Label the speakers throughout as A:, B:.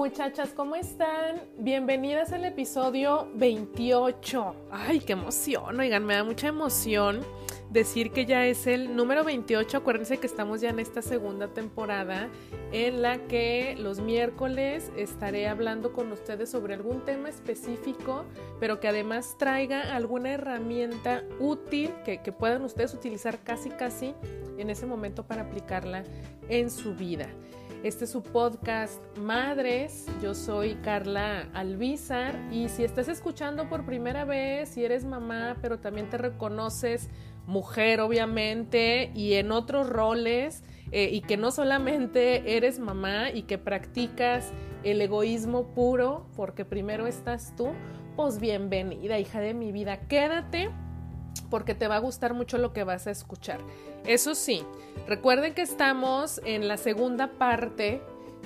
A: Muchachas, ¿cómo están? Bienvenidas al episodio 28. Ay, qué emoción, oigan, me da mucha emoción decir que ya es el número 28. Acuérdense que estamos ya en esta segunda temporada en la que los miércoles estaré hablando con ustedes sobre algún tema específico, pero que además traiga alguna herramienta útil que, que puedan ustedes utilizar casi casi en ese momento para aplicarla en su vida. Este es su podcast Madres. Yo soy Carla Alvizar y si estás escuchando por primera vez, si eres mamá, pero también te reconoces mujer, obviamente, y en otros roles, eh, y que no solamente eres mamá y que practicas el egoísmo puro, porque primero estás tú, pues bienvenida, hija de mi vida. Quédate porque te va a gustar mucho lo que vas a escuchar. Eso sí, recuerden que estamos en la segunda parte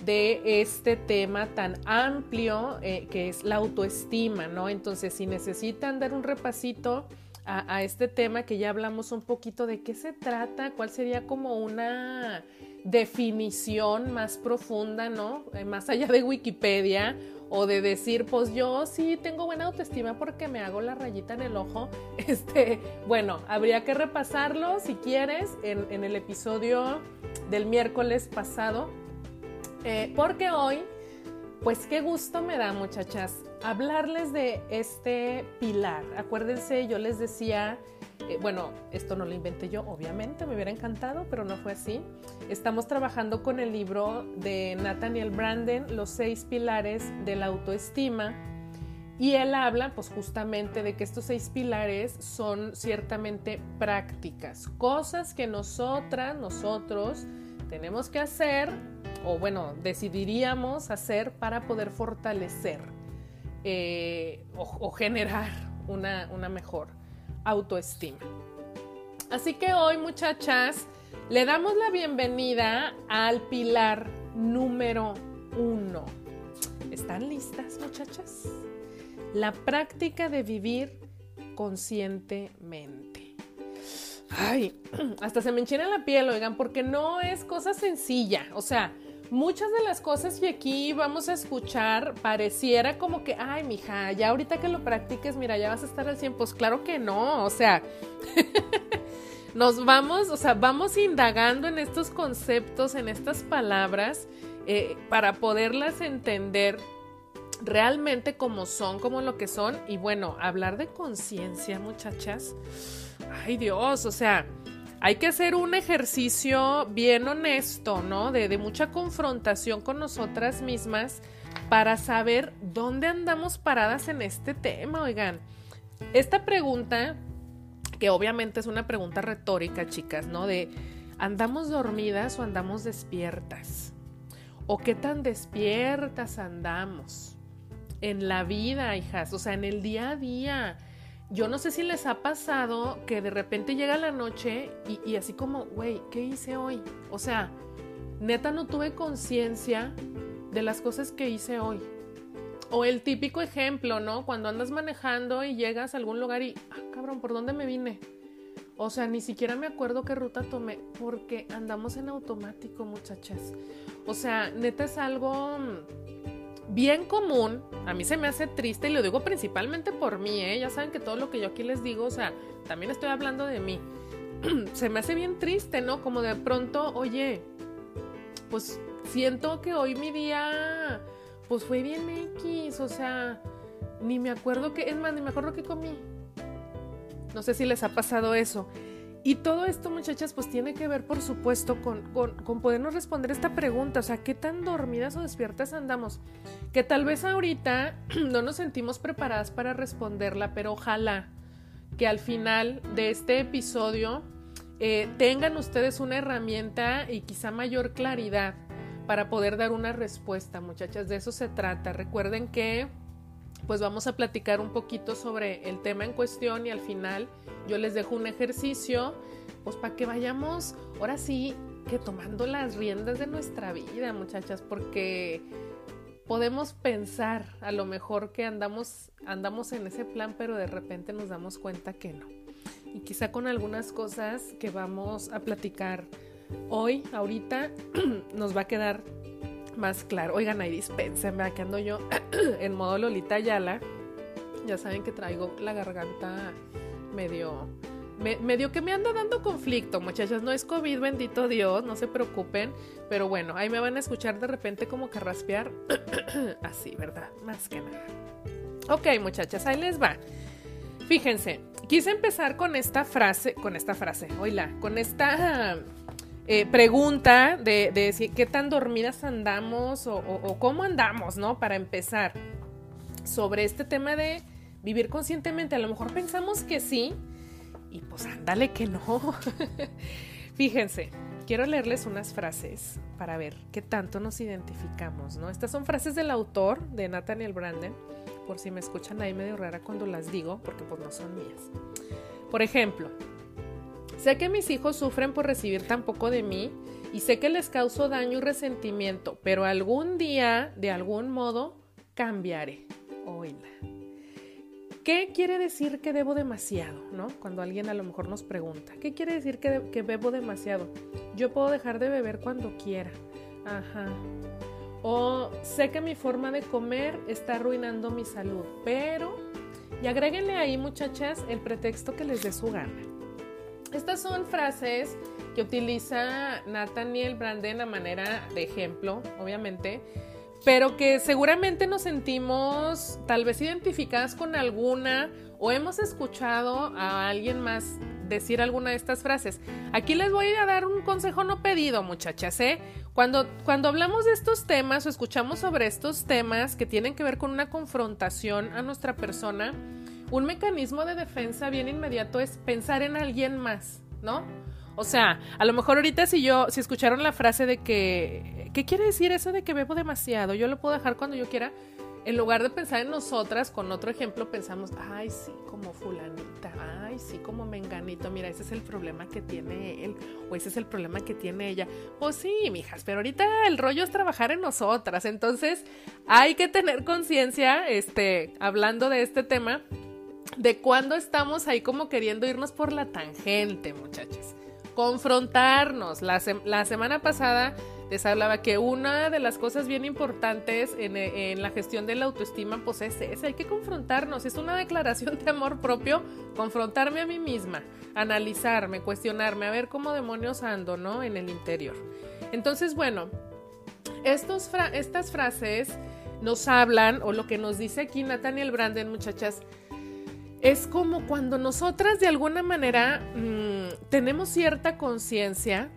A: de este tema tan amplio eh, que es la autoestima, ¿no? Entonces, si necesitan dar un repasito a, este tema que ya hablamos un poquito de qué se trata, cuál sería como una definición más profunda, ¿no? Eh, más allá de Wikipedia o de decir, pues yo sí tengo buena autoestima porque me hago la rayita en el ojo. Este, bueno, habría que repasarlo si quieres en, el episodio del miércoles pasado, eh, porque hoy, pues qué gusto me da, muchachas, hablarles de este pilar. Acuérdense, yo les decía eh, bueno, esto no lo inventé yo, obviamente, me hubiera encantado, pero no fue así. Estamos trabajando con el libro de Nathaniel Branden, Los seis pilares de la autoestima. Y él habla, pues justamente, de que estos seis pilares son ciertamente prácticas, cosas que nosotras, nosotros tenemos que hacer, o bueno, decidiríamos hacer para poder fortalecer eh, o, generar una, una mejor autoestima. Así que hoy, muchachas, le damos la bienvenida al pilar número uno. ¿Están listas, muchachas? La práctica de vivir conscientemente. Ay, hasta se me enchina la piel, oigan, porque no es cosa sencilla. O sea, muchas de las cosas que aquí vamos a escuchar pareciera como que, ay, mija, ya ahorita que lo practiques, mira, ya vas a estar al 100. Pues claro que no, o sea, nos vamos, o sea, vamos indagando en estos conceptos, en estas palabras, eh, para poderlas entender realmente como son, como lo que son. Y bueno, hablar de conciencia, muchachas. Ay Dios, o sea, hay que hacer un ejercicio bien honesto, ¿no? De, mucha confrontación con nosotras mismas para saber dónde andamos paradas en este tema, oigan. Esta pregunta, que obviamente es una pregunta retórica, chicas, ¿no? De, ¿andamos dormidas o andamos despiertas? ¿O qué tan despiertas andamos? En la vida, hijas, o sea, en el día a día yo no sé si les ha pasado que de repente llega la noche y, así como, güey, ¿qué hice hoy? O sea, neta no tuve conciencia de las cosas que hice hoy. O el típico ejemplo, ¿no? Cuando andas manejando y llegas a algún lugar y, ah, cabrón, ¿por dónde me vine? O sea, ni siquiera me acuerdo qué ruta tomé porque andamos en automático, muchachas. O sea, neta es algo bien común, a mí se me hace triste y lo digo principalmente por mí, ¿eh? ya saben que todo lo que yo aquí les digo, o sea, también estoy hablando de mí. se me hace bien triste, ¿no? Como de pronto, oye, pues siento que hoy mi día, pues fue bien X, o sea, ni me acuerdo que, es más, ni me acuerdo que comí. No sé si les ha pasado eso. Y todo esto, muchachas, pues tiene que ver, por supuesto, con, con, podernos responder esta pregunta. O sea, ¿qué tan dormidas o despiertas andamos? Que tal vez ahorita no nos sentimos preparadas para responderla, pero ojalá que al final de este episodio eh, tengan ustedes una herramienta y quizá mayor claridad para poder dar una respuesta, muchachas. De eso se trata. Recuerden que pues vamos a platicar un poquito sobre el tema en cuestión y al final yo les dejo un ejercicio, pues para que vayamos, ahora sí, que tomando las riendas de nuestra vida, muchachas, porque podemos pensar a lo mejor que andamos, andamos en ese plan, pero de repente nos damos cuenta que no. Y quizá con algunas cosas que vamos a platicar hoy, ahorita, nos va a quedar más claro. Oigan, ahí dispensen, que ando yo en modo Lolita Yala. Ya saben que traigo la garganta medio medio que me anda dando conflicto, muchachas. No es COVID, bendito Dios, no se preocupen. Pero bueno, ahí me van a escuchar de repente como carraspear. Así, ¿verdad? Más que nada. Ok, muchachas, ahí les va. Fíjense, quise empezar con esta frase, con esta frase, oíla, con esta eh, pregunta de, de, qué tan dormidas andamos o cómo andamos, ¿no? Para empezar, sobre este tema de vivir conscientemente. A lo mejor pensamos que sí, y pues ándale que no. Fíjense, quiero leerles unas frases para ver qué tanto nos identificamos, ¿no? Estas son frases del autor, de Nathaniel Branden, por si me escuchan ahí medio rara cuando las digo, porque pues no son mías. Por ejemplo, sé que mis hijos sufren por recibir tan poco de mí y sé que les causo daño y resentimiento, pero algún día, de algún modo, cambiaré. Oíla. ¿Qué quiere decir que debo demasiado? ¿no? Cuando alguien a lo mejor nos pregunta, ¿qué quiere decir que, bebo demasiado? Yo puedo dejar de beber cuando quiera. Ajá. O sé que mi forma de comer está arruinando mi salud, pero... Y agréguenle ahí, muchachas, el pretexto que les dé su gana. Estas son frases que utiliza Nathaniel Branden a manera de ejemplo, obviamente, pero que seguramente nos sentimos tal vez identificadas con alguna o hemos escuchado a alguien más decir alguna de estas frases. Aquí les voy a dar un consejo no pedido, muchachas, ¿eh? Cuando, cuando hablamos de estos temas o escuchamos sobre estos temas que tienen que ver con una confrontación a nuestra persona, un mecanismo de defensa bien inmediato es pensar en alguien más, ¿no? O sea, a lo mejor ahorita si yo, si escucharon la frase de que, ¿qué quiere decir eso de que bebo demasiado? Yo lo puedo dejar cuando yo quiera. En lugar de pensar en nosotras, con otro ejemplo pensamos, ay, sí, como fulanita, ay, sí, como menganito, mira, ese es el problema que tiene él, o ese es el problema que tiene ella. Pues sí, mijas, pero ahorita el rollo es trabajar en nosotras, entonces hay que tener conciencia, este, hablando de este tema, de cuando estamos ahí como queriendo irnos por la tangente, muchachas confrontarnos. La, semana pasada les hablaba que una de las cosas bien importantes en, la gestión de la autoestima, pues es esa, hay que confrontarnos, es una declaración de amor propio, confrontarme a mí misma, analizarme, cuestionarme, a ver cómo demonios ando, ¿no? En el interior. Entonces, bueno, estos estas frases nos hablan, o lo que nos dice aquí Nathaniel Branden, muchachas, es como cuando nosotras de alguna manera mm, tenemos cierta conciencia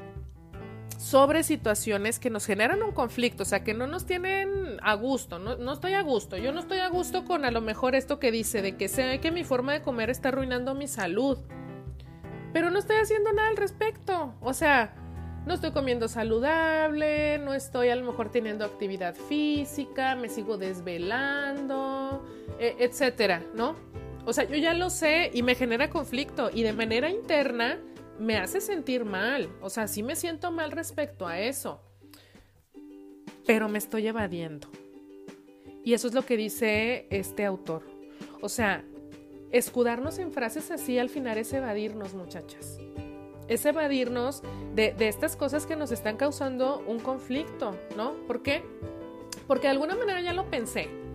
A: sobre situaciones que nos generan un conflicto, o sea, que no nos tienen a gusto, no, estoy a gusto, yo no estoy a gusto con a lo mejor esto que dice, de que sé que mi forma de comer está arruinando mi salud, pero no estoy haciendo nada al respecto, o sea, no estoy comiendo saludable, no estoy a lo mejor teniendo actividad física, me sigo desvelando, e, etcétera, ¿no? O sea, yo ya lo sé y me genera conflicto y de manera interna me hace sentir mal. O sea, sí me siento mal respecto a eso. Pero me estoy evadiendo. Y eso es lo que dice este autor. O sea, escudarnos en frases así al final es evadirnos, muchachas. Es evadirnos de, de estas cosas que nos están causando un conflicto, ¿no? ¿Por qué? Porque de alguna manera ya lo pensé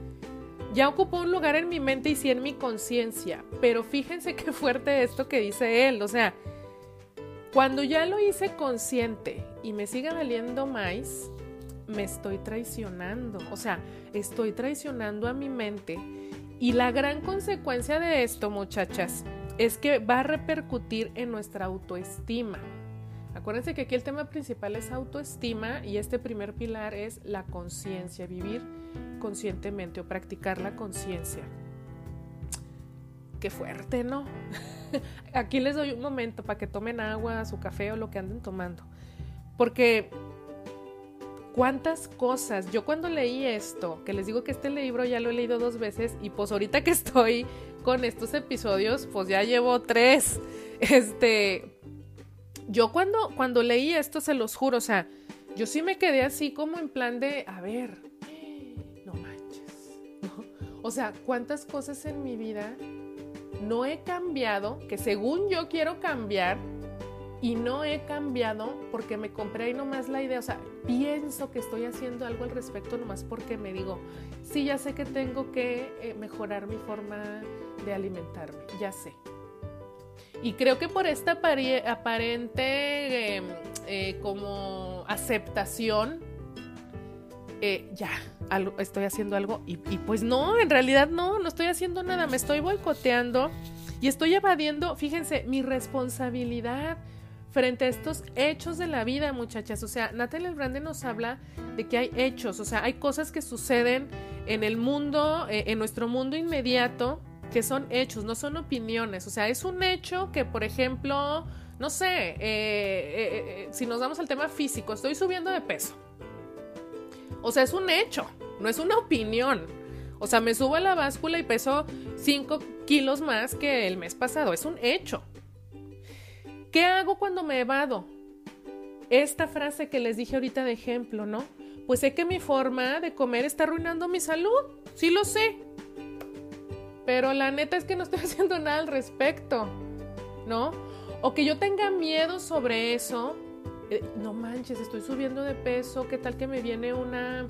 A: ya ocupó un lugar en mi mente y sí en mi conciencia. Pero fíjense qué fuerte esto que dice él. O sea, cuando ya lo hice consciente y me sigue valiendo más, me estoy traicionando. O sea, estoy traicionando a mi mente. Y la gran consecuencia de esto, muchachas, es que va a repercutir en nuestra autoestima. Acuérdense que aquí el tema principal es autoestima y este primer pilar es la conciencia, vivir conscientemente o practicar la conciencia. Qué fuerte, ¿no? Aquí les doy un momento para que tomen agua, su café o lo que anden tomando. Porque cuántas cosas, yo cuando leí esto, que les digo que este libro ya lo he leído dos veces y pues ahorita que estoy con estos episodios, pues ya llevo tres. Este, yo cuando, cuando leí esto, se los juro, o sea, yo sí me quedé así como en plan de, a ver, o sea, cuántas cosas en mi vida no he cambiado, que según yo quiero cambiar, y no he cambiado porque me compré ahí nomás la idea, o sea, pienso que estoy haciendo algo al respecto nomás porque me digo, sí, ya sé que tengo que eh, mejorar mi forma de alimentarme, ya sé. Y creo que por esta aparente em, eh, como aceptación, eh, ya, estoy haciendo algo y, pues no, en realidad no, no estoy haciendo nada, me estoy boicoteando y estoy evadiendo, fíjense, mi responsabilidad frente a estos hechos de la vida, muchachas. O sea, Natalie Brande nos habla de que hay hechos, o sea, hay cosas que suceden en el mundo, eh, en nuestro mundo inmediato, que son hechos, no son opiniones. O sea, es un hecho que, por ejemplo, no sé, eh, eh, si nos vamos al tema físico, estoy subiendo de peso. O sea, es un hecho, no es una opinión. O sea, me subo a la báscula y peso 5 kilos más que el mes pasado. Es un hecho. ¿Qué hago cuando me evado? Esta frase que les dije ahorita de ejemplo, ¿no? Pues sé que mi forma de comer está arruinando mi salud, sí lo sé. Pero la neta es que no estoy haciendo nada al respecto, ¿no? O que yo tenga miedo sobre eso. Eh, no manches, estoy subiendo de peso, ¿qué tal que me viene una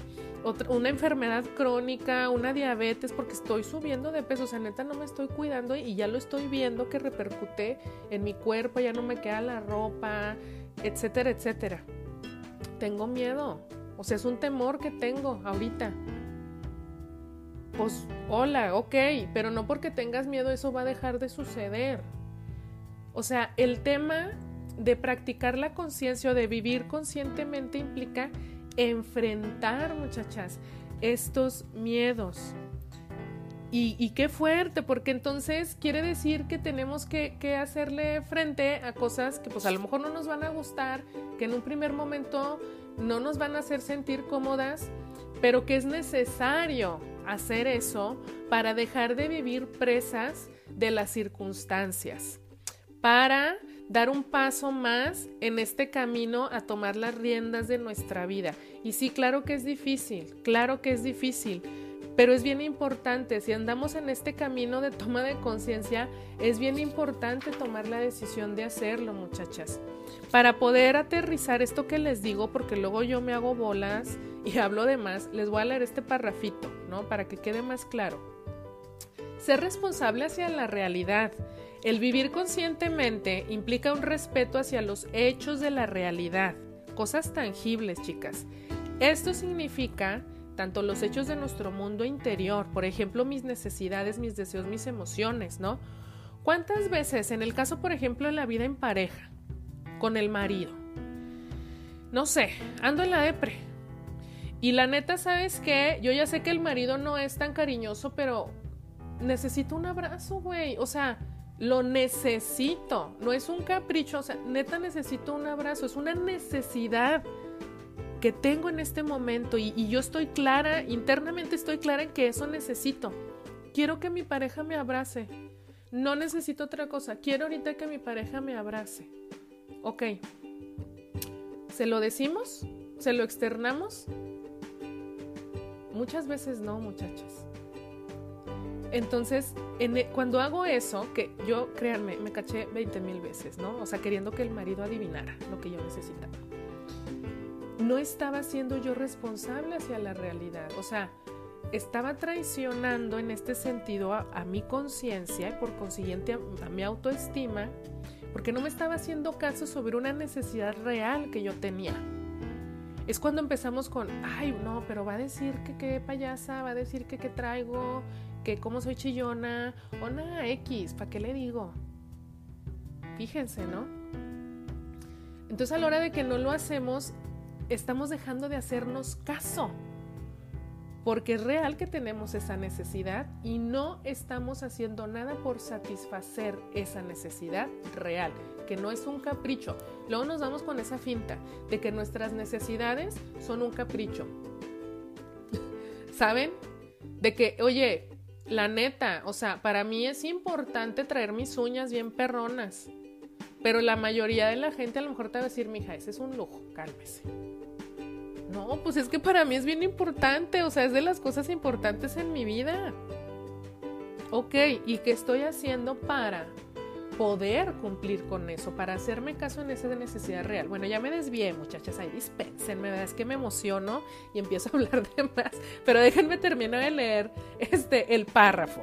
A: una enfermedad crónica, una diabetes, porque estoy subiendo de peso, o sea, neta no me estoy cuidando y ya lo estoy viendo que repercute en mi cuerpo, ya no me queda la ropa, etcétera, etcétera. Tengo miedo, o sea, es un temor que tengo ahorita. Pues, hola, ok, pero no porque tengas miedo eso va a dejar de suceder. O sea, el tema de practicar la conciencia o de vivir conscientemente implica enfrentar, muchachas, estos miedos. Y, qué fuerte, porque entonces quiere decir que tenemos que, que, hacerle frente a cosas que pues a lo mejor no nos van a gustar, que en un primer momento no nos van a hacer sentir cómodas, pero que es necesario hacer eso para dejar de vivir presas de las circunstancias, para dar un paso más en este camino a tomar las riendas de nuestra vida. Y sí, claro que es difícil, claro que es difícil, pero es bien importante, si andamos en este camino de toma de conciencia, es bien importante tomar la decisión de hacerlo, muchachas. Para poder aterrizar esto que les digo, porque luego yo me hago bolas y hablo de más, les voy a leer este parrafito, ¿no? Para que quede más claro. Ser responsable hacia la realidad el vivir conscientemente implica un respeto hacia los hechos de la realidad, cosas tangibles, chicas. Esto significa tanto los hechos de nuestro mundo interior, por ejemplo, mis necesidades, mis deseos, mis emociones, ¿no? ¿Cuántas veces, en el caso, por ejemplo, de la vida en pareja, con el marido, no sé, ando en la depre, y la neta, ¿sabes qué? Yo ya sé que el marido no es tan cariñoso, pero necesito un abrazo, güey. O sea, lo necesito, no es un capricho, o sea, neta necesito un abrazo, es una necesidad que tengo en este momento y, yo estoy clara, internamente estoy clara en que eso necesito. Quiero que mi pareja me abrace. No necesito otra cosa. Quiero ahorita que mi pareja me abrace. Ok. ¿Se lo decimos? ¿Se lo externamos? Muchas veces no, muchachas. Entonces, e, cuando hago eso, que yo, créanme, me caché 20 mil veces, ¿no? O sea, queriendo que el marido adivinara lo que yo necesitaba. No estaba siendo yo responsable hacia la realidad. O sea, estaba traicionando en este sentido a, mi conciencia y por consiguiente a, mi autoestima, porque no me estaba haciendo caso sobre una necesidad real que yo tenía. Es cuando empezamos con, ay, no, pero va a decir que qué payasa, va a decir que qué traigo, que como soy chillona o nada X, ¿para qué le digo? Fíjense, ¿no? Entonces a la hora de que no lo hacemos, estamos dejando de hacernos caso. Porque es real que tenemos esa necesidad y no estamos haciendo nada por satisfacer esa necesidad real, que no es un capricho. Luego nos damos con esa finta de que nuestras necesidades son un capricho. ¿Saben? De que, oye, la neta, o sea, para mí es importante traer mis uñas bien perronas. Pero la mayoría de la gente a lo mejor te va a decir, mija, ese es un lujo, cálmese. No, pues es que para mí es bien importante, o sea, es de las cosas importantes en mi vida. Ok, ¿y qué estoy haciendo para poder cumplir con eso, para hacerme caso en esa necesidad real. Bueno, ya me desvié, muchachas, ahí dispensenme, ¿verdad? Es que me emociono y empiezo a hablar de más, pero déjenme terminar de leer este, el párrafo.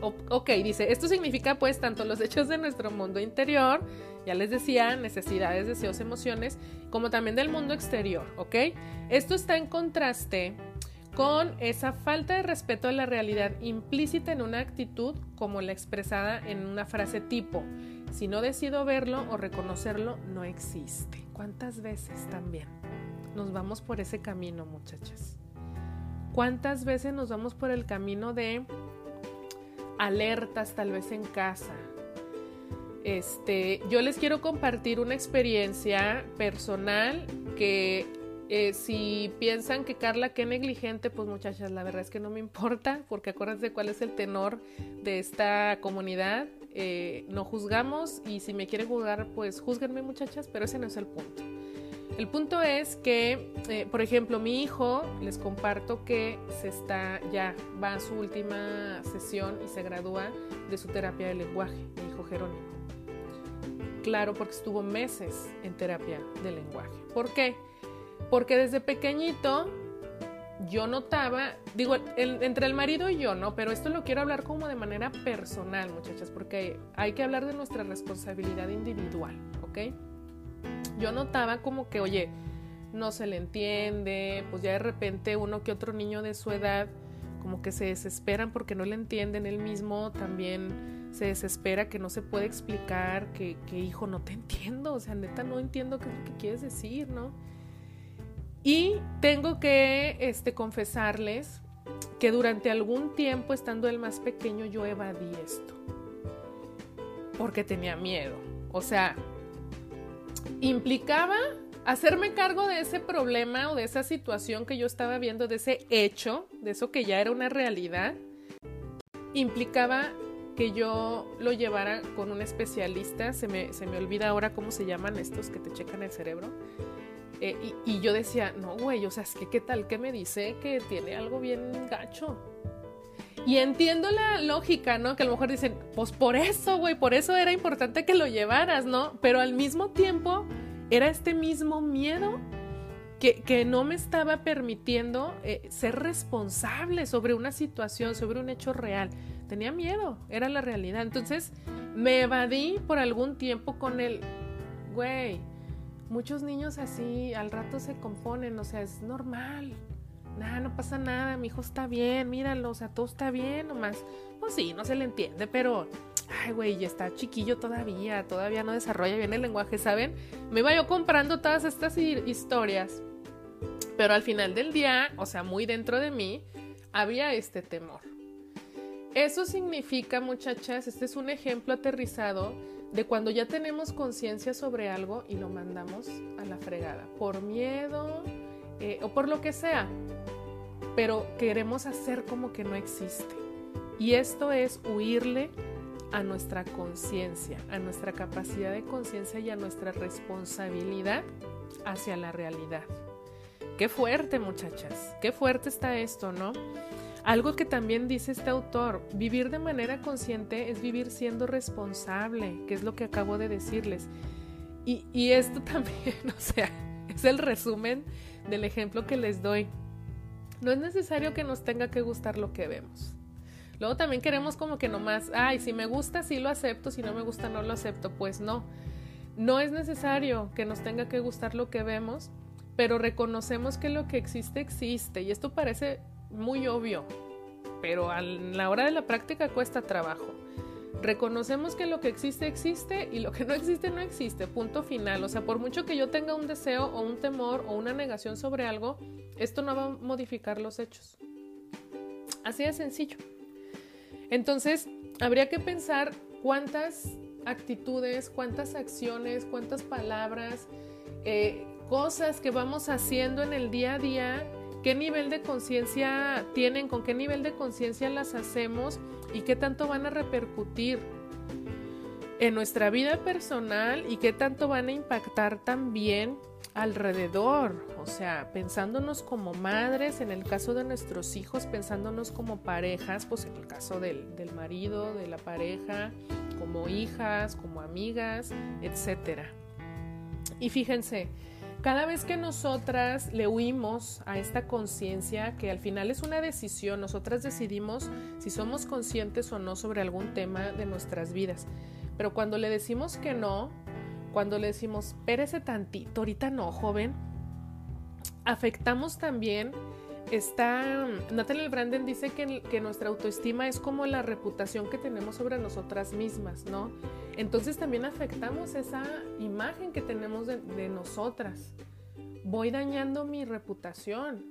A: ok, dice, esto significa pues tanto los hechos de nuestro mundo interior, ya les decía, necesidades, deseos, emociones, como también del mundo exterior, ¿ok? Esto está en contraste con esa falta de respeto a la realidad implícita en una actitud como la expresada en una frase tipo, si no decido verlo o reconocerlo, no existe. ¿Cuántas veces también nos vamos por ese camino, muchachas? ¿Cuántas veces nos vamos por el camino de alertas tal vez en casa? Este, yo les quiero compartir una experiencia personal que eh, si piensan que Carla qué negligente, pues muchachas, la verdad es que no me importa, porque acuérdense cuál es el tenor de esta comunidad. Eh, no juzgamos y si me quieren juzgar, pues juzguenme muchachas, pero ese no es el punto. El punto es que, eh, por ejemplo, mi hijo, les comparto que se está, ya va a su última sesión y se gradúa de su terapia de lenguaje, mi hijo Jerónimo. Claro, porque estuvo meses en terapia de lenguaje. ¿Por qué? Porque desde pequeñito yo notaba, digo, entre el marido y yo, ¿no? Pero esto lo quiero hablar como de manera personal, muchachas, porque hay que hablar de nuestra responsabilidad individual, ¿ok? Yo notaba como que, oye, no se le entiende, pues ya de repente uno que otro niño de su edad como que se desesperan porque no le entienden él mismo, también se desespera que no se puede explicar, que, que hijo, no te entiendo, o sea, neta no entiendo qué es lo que quieres decir, ¿no? Y tengo que este, confesarles que durante algún tiempo, estando el más pequeño, yo evadí esto. Porque tenía miedo. O sea, implicaba hacerme cargo de ese problema o de esa situación que yo estaba viendo, de ese hecho, de eso que ya era una realidad. Implicaba que yo lo llevara con un especialista. Se me, se me olvida ahora cómo se llaman estos que te checan el cerebro eh, y, yo decía, no, güey, o sea, es que qué tal que me dice que tiene algo bien gacho. Y entiendo la lógica, ¿no? Que a lo mejor dicen, pues por eso, güey, por eso era importante que lo llevaras, ¿no? Pero al mismo tiempo era este mismo miedo que, que no me estaba permitiendo eh, ser responsable sobre una situación, sobre un hecho real. Tenía miedo, era la realidad. Entonces me evadí por algún tiempo con el, güey, muchos niños así al rato se componen, o sea, es normal. Nada, no pasa nada, mi hijo está bien, míralo, o sea, todo está bien, nomás. Pues sí, no se le entiende, pero, ay, güey, ya está chiquillo todavía, todavía no desarrolla bien el lenguaje, ¿saben? Me iba yo comprando todas estas historias, pero al final del día, o sea, muy dentro de mí, había este temor. Eso significa, muchachas, este es un ejemplo aterrizado de cuando ya tenemos conciencia sobre algo y lo mandamos a la fregada, por miedo eh, o por lo que sea, pero queremos hacer como que no existe. Y esto es huirle a nuestra conciencia, a nuestra capacidad de conciencia y a nuestra responsabilidad hacia la realidad. Qué fuerte, muchachas, qué fuerte está esto, ¿no? Algo que también dice este autor, vivir de manera consciente es vivir siendo responsable, que es lo que acabo de decirles. Y, esto también, o sea, es el resumen del ejemplo que les doy. No es necesario que nos tenga que gustar lo que vemos. Luego también queremos como que nomás, ay, si me gusta, sí lo acepto, si no me gusta, no lo acepto. Pues no, no es necesario que nos tenga que gustar lo que vemos, pero reconocemos que lo que existe existe. Y esto parece muy obvio, pero a la hora de la práctica cuesta trabajo. Reconocemos que lo que existe existe y lo que no existe no existe, punto final. O sea, por mucho que yo tenga un deseo o un temor o una negación sobre algo, esto no va a modificar los hechos. Así de sencillo. Entonces, habría que pensar cuántas actitudes, cuántas acciones, cuántas palabras, eh, cosas que vamos haciendo en el día a día qué nivel de conciencia tienen, con qué nivel de conciencia las hacemos y qué tanto van a repercutir en nuestra vida personal y qué tanto van a impactar también alrededor, o sea, pensándonos como madres, en el caso de nuestros hijos, pensándonos como parejas, pues en el caso del, del marido, de la pareja, como hijas, como amigas, etc. Y fíjense, cada vez que nosotras le huimos a esta conciencia, que al final es una decisión, nosotras decidimos si somos conscientes o no sobre algún tema de nuestras vidas. Pero cuando le decimos que no, cuando le decimos, espérese tantito, ahorita no, joven, afectamos también está Natalie Branden dice que, nuestra autoestima es como la reputación que tenemos sobre nosotras mismas, ¿no? Entonces también afectamos esa imagen que tenemos de, nosotras. Voy dañando mi reputación.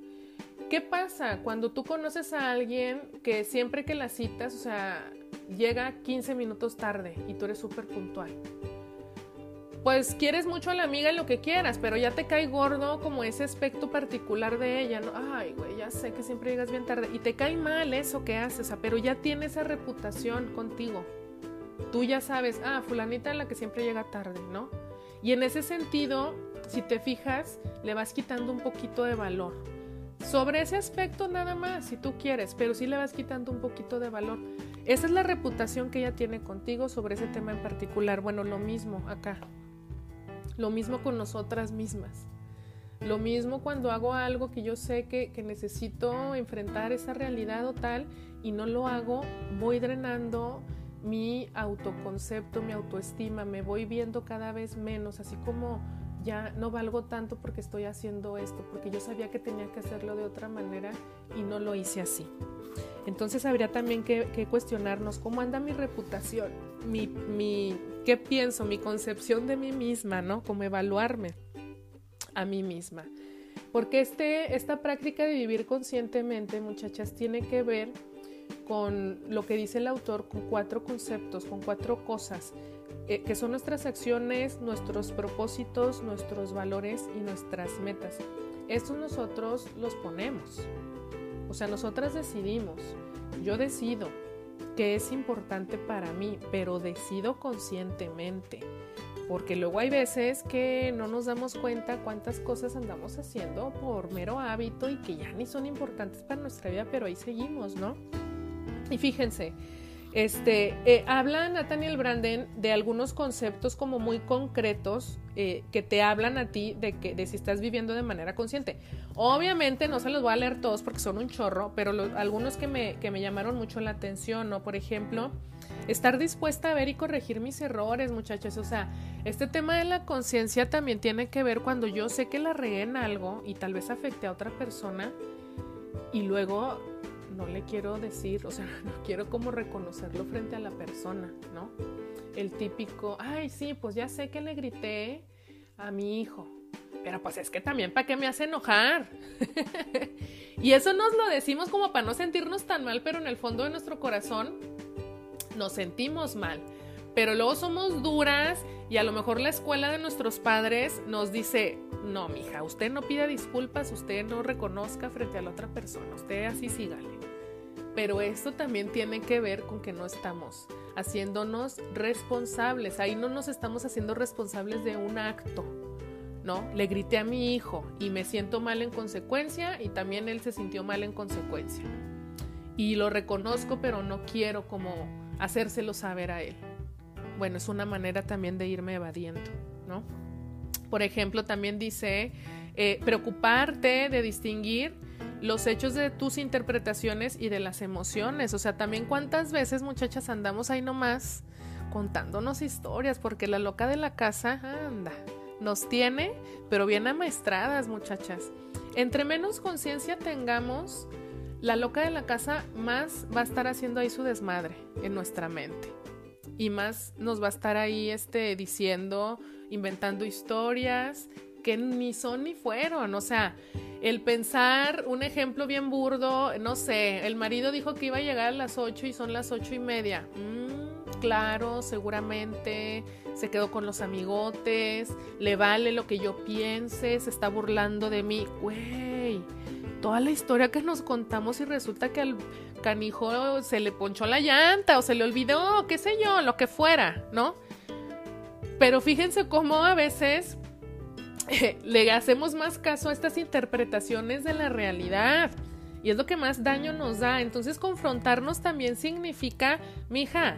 A: ¿Qué pasa cuando tú conoces a alguien que siempre que la citas, o sea, llega 15 minutos tarde y tú eres súper puntual? pues quieres mucho a la amiga y lo que quieras, pero ya te cae gordo como ese aspecto particular de ella, ¿no? Ay, güey, ya sé que siempre llegas bien tarde y te cae mal eso que haces, pero ya tiene esa reputación contigo. Tú ya sabes, ah, fulanita la que siempre llega tarde, ¿no? Y en ese sentido, si te fijas, le vas quitando un poquito de valor. Sobre ese aspecto nada más, si tú quieres, pero sí le vas quitando un poquito de valor. Esa es la reputación que ella tiene contigo sobre ese tema en particular. Bueno, lo mismo acá. Lo mismo con nosotras mismas. Lo mismo cuando hago algo que yo sé que, necesito enfrentar esa realidad o tal y no lo hago, voy drenando mi autoconcepto, mi autoestima, me voy viendo cada vez menos, así como ya no valgo tanto porque estoy haciendo esto, porque yo sabía que tenía que hacerlo de otra manera y no lo hice así. Entonces habría también que, cuestionarnos cómo anda mi reputación, mi, mi, qué pienso, mi concepción de mí misma, ¿no? Cómo evaluarme a mí misma. Porque este, esta práctica de vivir conscientemente, muchachas, tiene que ver con lo que dice el autor, con cuatro conceptos, con cuatro cosas, eh, que son nuestras acciones, nuestros propósitos, nuestros valores y nuestras metas. Estos nosotros los ponemos. O sea, nosotras decidimos, yo decido qué es importante para mí, pero decido conscientemente. Porque luego hay veces que no nos damos cuenta cuántas cosas andamos haciendo por mero hábito y que ya ni son importantes para nuestra vida, pero ahí seguimos, ¿no? Y fíjense, este, eh, habla Nathaniel Branden de algunos conceptos como muy concretos eh, que te hablan a ti de, que, de si estás viviendo de manera consciente. Obviamente no se los voy a leer todos porque son un chorro, pero algunos que me, que me llamaron mucho la atención, ¿no? Por ejemplo, estar dispuesta a ver y corregir mis errores, muchachos. O sea, este tema de la conciencia también tiene que ver cuando yo sé que la regué en algo y tal vez afecte a otra persona y luego no le quiero decir, o sea, no quiero como reconocerlo frente a la persona, ¿no? El típico, ay, sí, pues ya sé que le grité a mi hijo, pero pues es que también para qué me hace enojar. y eso nos lo decimos como para no sentirnos tan mal, pero en el fondo de nuestro corazón nos sentimos mal. Pero luego somos duras y a lo mejor la escuela de nuestros padres nos dice, no, mija, usted no pida disculpas, usted no reconozca frente a la otra persona, usted así sígale. Pero esto también tiene que ver con que no estamos haciéndonos responsables, ahí no nos estamos haciendo responsables de un acto, ¿no? Le grité a mi hijo y me siento mal en consecuencia y también él se sintió mal en consecuencia. Y lo reconozco, pero no quiero como hacérselo saber a él. Bueno, es una manera también de irme evadiendo, ¿no? Por ejemplo, también dice eh, preocuparte de distinguir los hechos de tus interpretaciones y de las emociones. O sea, también cuántas veces muchachas andamos ahí nomás contándonos historias, porque la loca de la casa anda, nos tiene, pero bien amaestradas muchachas. Entre menos conciencia tengamos, la loca de la casa más va a estar haciendo ahí su desmadre en nuestra mente. Y más nos va a estar ahí este, diciendo inventando historias que ni son ni fueron. O sea, el pensar un ejemplo bien burdo, no sé, el marido dijo que iba a llegar a las 8 y son las ocho y media. Mm, claro, seguramente se quedó con los amigotes, le vale lo que yo piense, se está burlando de mí. Güey, toda la historia que nos contamos y resulta que al canijo se le ponchó la llanta o se le olvidó, qué sé yo, lo que fuera, ¿no? Pero fíjense cómo a veces le hacemos más caso a estas interpretaciones de la realidad. Y es lo que más daño nos da. Entonces confrontarnos también significa, mija,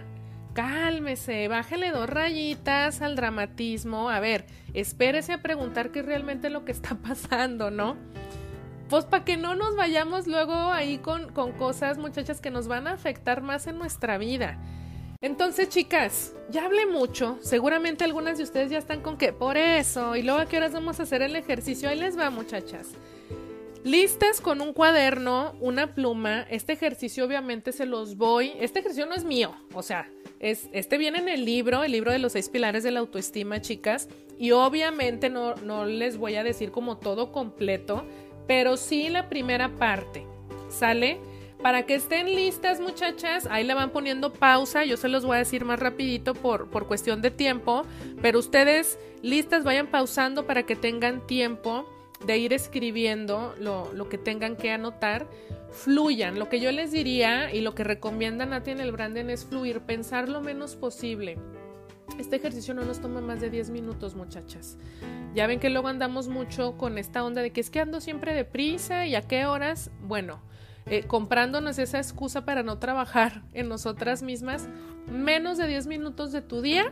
A: cálmese, bájele dos rayitas al dramatismo. A ver, espérese a preguntar qué es realmente lo que está pasando, ¿no? Pues para que no nos vayamos luego ahí con, con cosas, muchachas, que nos van a afectar más en nuestra vida. Entonces, chicas, ya hablé mucho. Seguramente algunas de ustedes ya están con que por eso. Y luego a qué horas vamos a hacer el ejercicio. Ahí les va, muchachas. Listas con un cuaderno, una pluma. Este ejercicio obviamente se los voy. Este ejercicio no es mío. O sea, es, este viene en el libro, el libro de los seis pilares de la autoestima, chicas. Y obviamente no, no les voy a decir como todo completo, pero sí la primera parte. ¿Sale? Para que estén listas, muchachas, ahí le van poniendo pausa. Yo se los voy a decir más rapidito por, por cuestión de tiempo. Pero ustedes listas, vayan pausando para que tengan tiempo de ir escribiendo lo, lo, que tengan que anotar, fluyan. Lo que yo les diría y lo que recomienda Nati en el Branden es fluir, pensar lo menos posible. Este ejercicio no nos toma más de 10 minutos, muchachas. Ya ven que luego andamos mucho con esta onda de que es que ando siempre deprisa y a qué horas. Bueno, eh, comprándonos esa excusa para no trabajar en nosotras mismas, menos de 10 minutos de tu día,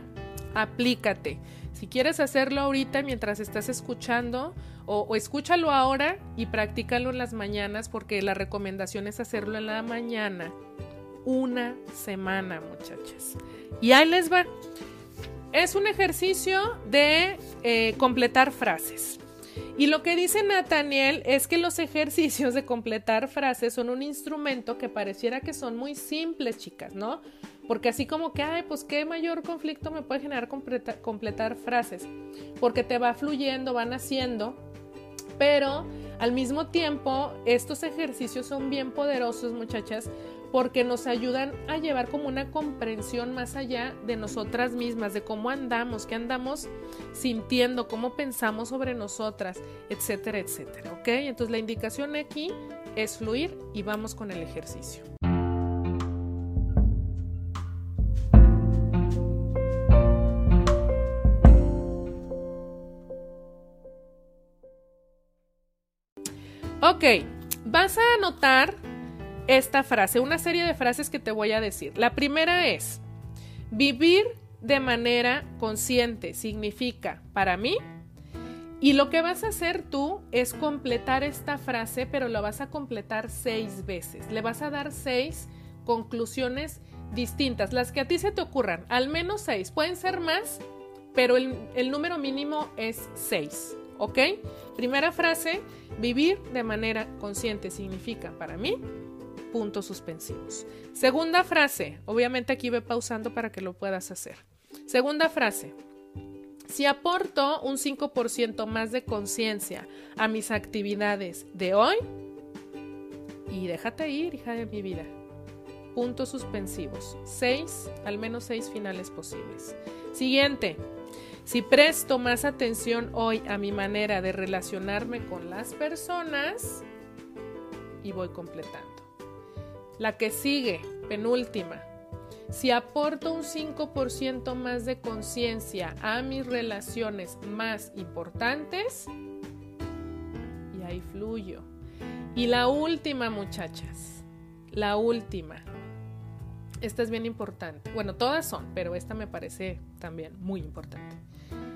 A: aplícate. Si quieres hacerlo ahorita mientras estás escuchando, o, escúchalo ahora y practícalo en las mañanas, porque la recomendación es hacerlo en la mañana. Una semana, muchachas. Y ahí les va. Es un ejercicio de eh, completar frases. Y lo que dice Nathaniel es que los ejercicios de completar frases son un instrumento que pareciera que son muy simples, chicas, ¿no? Porque así como que, ay, pues qué mayor conflicto me puede generar completar frases. Porque te va fluyendo, van haciendo, pero al mismo tiempo estos ejercicios son bien poderosos, muchachas, porque nos ayudan a llevar como una comprensión más allá de nosotras mismas, de cómo andamos, qué andamos sintiendo, cómo pensamos sobre nosotras, etcétera, etcétera. ¿Ok? Entonces la indicación aquí es fluir y vamos con el ejercicio. Ok, vas a anotar esta frase, una serie de frases que te voy a decir. La primera es, vivir de manera consciente significa para mí, y lo que vas a hacer tú es completar esta frase, pero lo vas a completar seis veces. Le vas a dar seis conclusiones distintas, las que a ti se te ocurran, al menos seis. Pueden ser más, pero el, el número mínimo es seis. ¿Ok? Primera frase, vivir de manera consciente significa para mí puntos suspensivos. Segunda frase, obviamente aquí ve pausando para que lo puedas hacer. Segunda frase, si aporto un 5% más de conciencia a mis actividades de hoy, y déjate ir, hija de mi vida. Puntos suspensivos. Seis, al menos seis finales posibles. Siguiente. Si presto más atención hoy a mi manera de relacionarme con las personas, y voy completando. La que sigue, penúltima. Si aporto un 5% más de conciencia a mis relaciones más importantes, y ahí fluyo. Y la última, muchachas, la última. Esta es bien importante. Bueno, todas son, pero esta me parece también muy importante.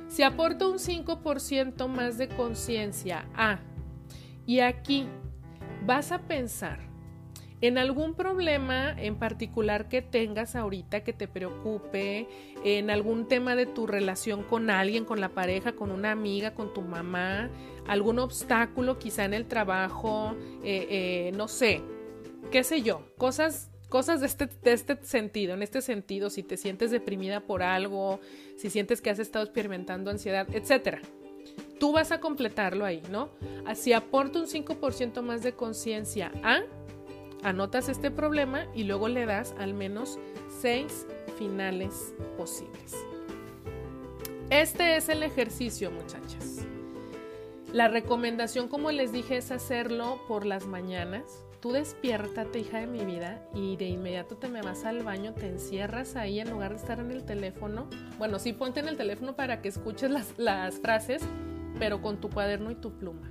A: Si aporto un 5% más de conciencia a, y aquí vas a pensar en algún problema en particular que tengas ahorita que te preocupe, en algún tema de tu relación con alguien, con la pareja, con una amiga, con tu mamá, algún obstáculo quizá en el trabajo, eh, eh, no sé, qué sé yo, cosas cosas de este, de este sentido, en este sentido, si te sientes deprimida por algo, si sientes que has estado experimentando ansiedad, etcétera. Tú vas a completarlo ahí, ¿no? Así aporta un 5% más de conciencia a Anotas este problema y luego le das al menos seis finales posibles. Este es el ejercicio, muchachas. La recomendación, como les dije, es hacerlo por las mañanas. Tú despiértate, hija de mi vida, y de inmediato te me vas al baño, te encierras ahí en lugar de estar en el teléfono. Bueno, sí, ponte en el teléfono para que escuches las, las frases, pero con tu cuaderno y tu pluma.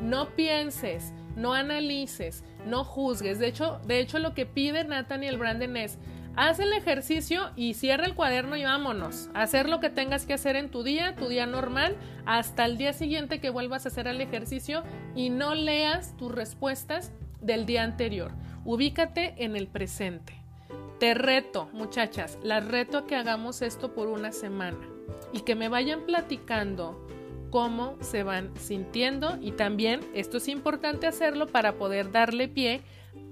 A: No pienses, no analices, no juzgues. De hecho, de hecho lo que pide Nathaniel Branden es, haz el ejercicio y cierra el cuaderno y vámonos. Hacer lo que tengas que hacer en tu día, tu día normal, hasta el día siguiente que vuelvas a hacer el ejercicio y no leas tus respuestas del día anterior. Ubícate en el presente. Te reto, muchachas, las reto a que hagamos esto por una semana y que me vayan platicando cómo se van sintiendo y también esto es importante hacerlo para poder darle pie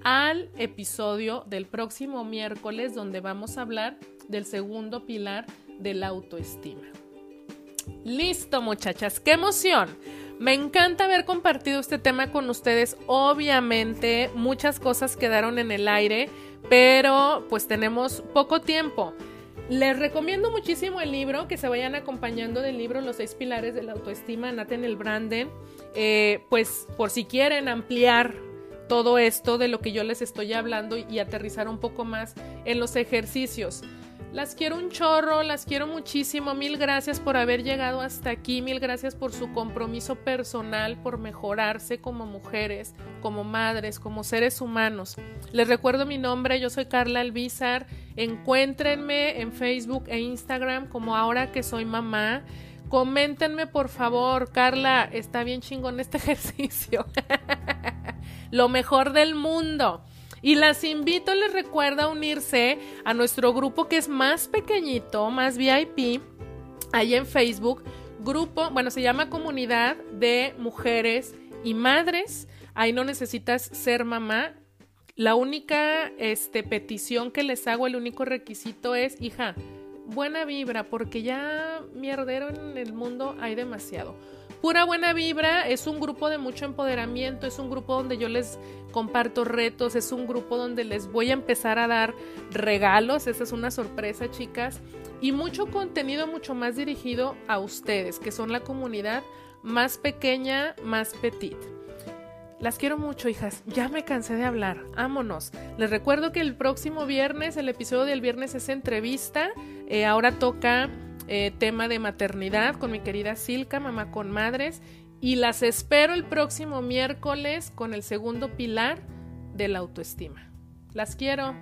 A: al episodio del próximo miércoles donde vamos a hablar del segundo pilar de la autoestima. Listo muchachas, qué emoción. Me encanta haber compartido este tema con ustedes. Obviamente muchas cosas quedaron en el aire, pero pues tenemos poco tiempo. Les recomiendo muchísimo el libro, que se vayan acompañando del libro Los seis pilares de la autoestima, Nathaniel Branden. Eh, pues por si quieren ampliar todo esto de lo que yo les estoy hablando y aterrizar un poco más en los ejercicios. Las quiero un chorro, las quiero muchísimo. Mil gracias por haber llegado hasta aquí. Mil gracias por su compromiso personal, por mejorarse como mujeres, como madres, como seres humanos. Les recuerdo mi nombre, yo soy Carla Albizar. Encuéntrenme en Facebook e Instagram como ahora que soy mamá. Coméntenme por favor, Carla, está bien chingón este ejercicio. Lo mejor del mundo. Y las invito, les recuerdo a unirse a nuestro grupo que es más pequeñito, más VIP, ahí en Facebook. Grupo, bueno, se llama Comunidad de Mujeres y Madres. Ahí no necesitas ser mamá. La única este, petición que les hago, el único requisito es, hija, buena vibra, porque ya mierdero en el mundo hay demasiado. Pura Buena Vibra es un grupo de mucho empoderamiento, es un grupo donde yo les comparto retos, es un grupo donde les voy a empezar a dar regalos, esa es una sorpresa chicas, y mucho contenido mucho más dirigido a ustedes, que son la comunidad más pequeña, más petit. Las quiero mucho, hijas. Ya me cansé de hablar. Vámonos. Les recuerdo que el próximo viernes, el episodio del viernes es entrevista. Eh, ahora toca eh, tema de maternidad con mi querida Silka, mamá con madres. Y las espero el próximo miércoles con el segundo pilar de la autoestima. Las quiero.